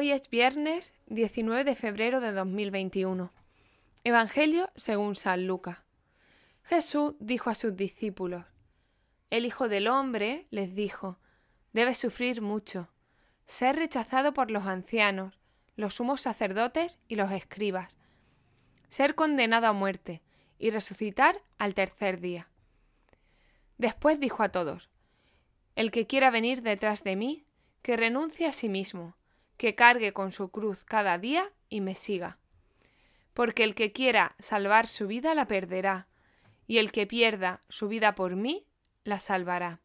Hoy es viernes 19 de febrero de 2021. Evangelio según San Lucas. Jesús dijo a sus discípulos, El Hijo del Hombre, les dijo, debe sufrir mucho, ser rechazado por los ancianos, los sumos sacerdotes y los escribas, ser condenado a muerte y resucitar al tercer día. Después dijo a todos, El que quiera venir detrás de mí, que renuncie a sí mismo, que cargue con su cruz cada día y me siga. Porque el que quiera salvar su vida la perderá, y el que pierda su vida por mí la salvará.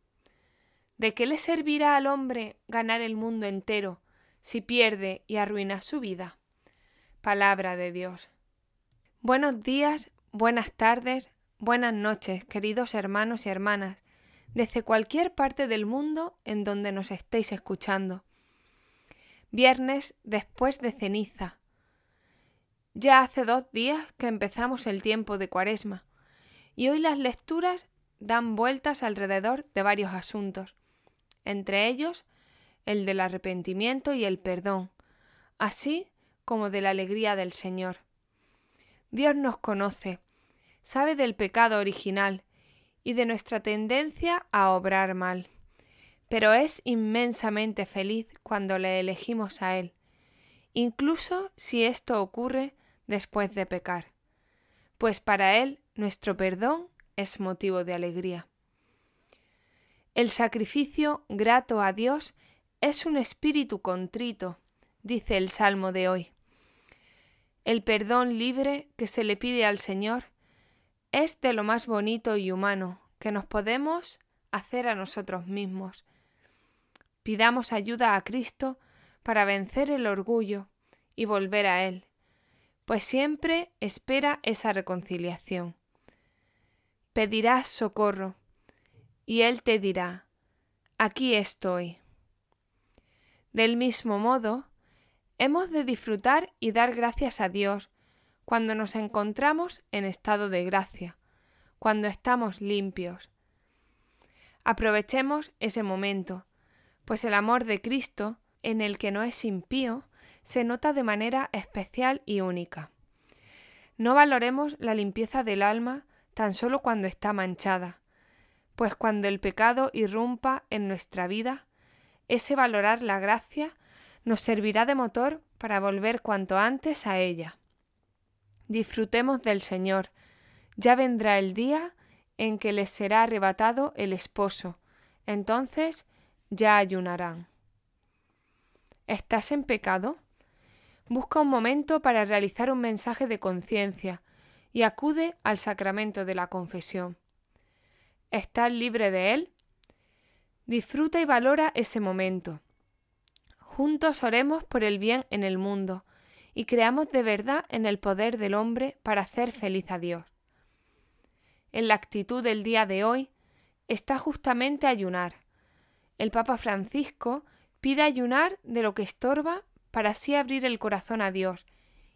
¿De qué le servirá al hombre ganar el mundo entero si pierde y arruina su vida? Palabra de Dios. Buenos días, buenas tardes, buenas noches, queridos hermanos y hermanas, desde cualquier parte del mundo en donde nos estéis escuchando. Viernes después de ceniza. Ya hace dos días que empezamos el tiempo de Cuaresma, y hoy las lecturas dan vueltas alrededor de varios asuntos, entre ellos el del arrepentimiento y el perdón, así como de la alegría del Señor. Dios nos conoce, sabe del pecado original y de nuestra tendencia a obrar mal, pero es inmensamente feliz cuando le elegimos a Él, incluso si esto ocurre después de pecar, pues para Él nuestro perdón es motivo de alegría. El sacrificio grato a Dios es un espíritu contrito, dice el Salmo de hoy. El perdón libre que se le pide al Señor es de lo más bonito y humano que nos podemos hacer a nosotros mismos. Pidamos ayuda a Cristo para vencer el orgullo y volver a Él, pues siempre espera esa reconciliación. Pedirás socorro, y Él te dirá, aquí estoy. Del mismo modo, hemos de disfrutar y dar gracias a Dios cuando nos encontramos en estado de gracia, cuando estamos limpios. Aprovechemos ese momento, pues el amor de Cristo, en el que no es impío, se nota de manera especial y única. No valoremos la limpieza del alma tan solo cuando está manchada, pues cuando el pecado irrumpa en nuestra vida, ese valorar la gracia nos servirá de motor para volver cuanto antes a ella. Disfrutemos del Señor, ya vendrá el día en que les será arrebatado el esposo, entonces ya ayunarán. ¿Estás en pecado? Busca un momento para realizar un mensaje de conciencia y acude al sacramento de la confesión. ¿Estás libre de él? Disfruta y valora ese momento. Juntos oremos por el bien en el mundo y creamos de verdad en el poder del hombre para hacer feliz a Dios. En la actitud del día de hoy está justamente ayunar. El Papa Francisco pide ayunar de lo que estorba para así abrir el corazón a Dios,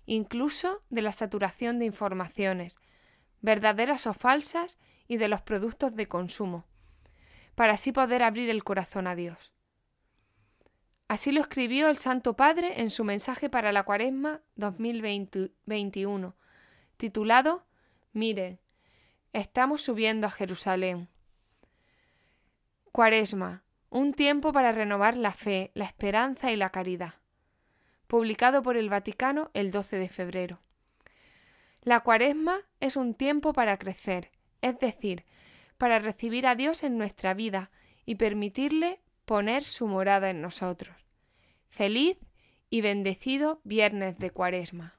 incluso de la saturación de informaciones, verdaderas o falsas, y de los productos de consumo, para así poder abrir el corazón a Dios. Así lo escribió el Santo Padre en su mensaje para la Cuaresma 2021, titulado Mire, estamos subiendo a Jerusalén. Cuaresma, un tiempo para renovar la fe, la esperanza y la caridad. Publicado por el Vaticano el 12 de febrero. La cuaresma es un tiempo para crecer, es decir, para recibir a Dios en nuestra vida y permitirle poner su morada en nosotros. Feliz y bendecido viernes de cuaresma.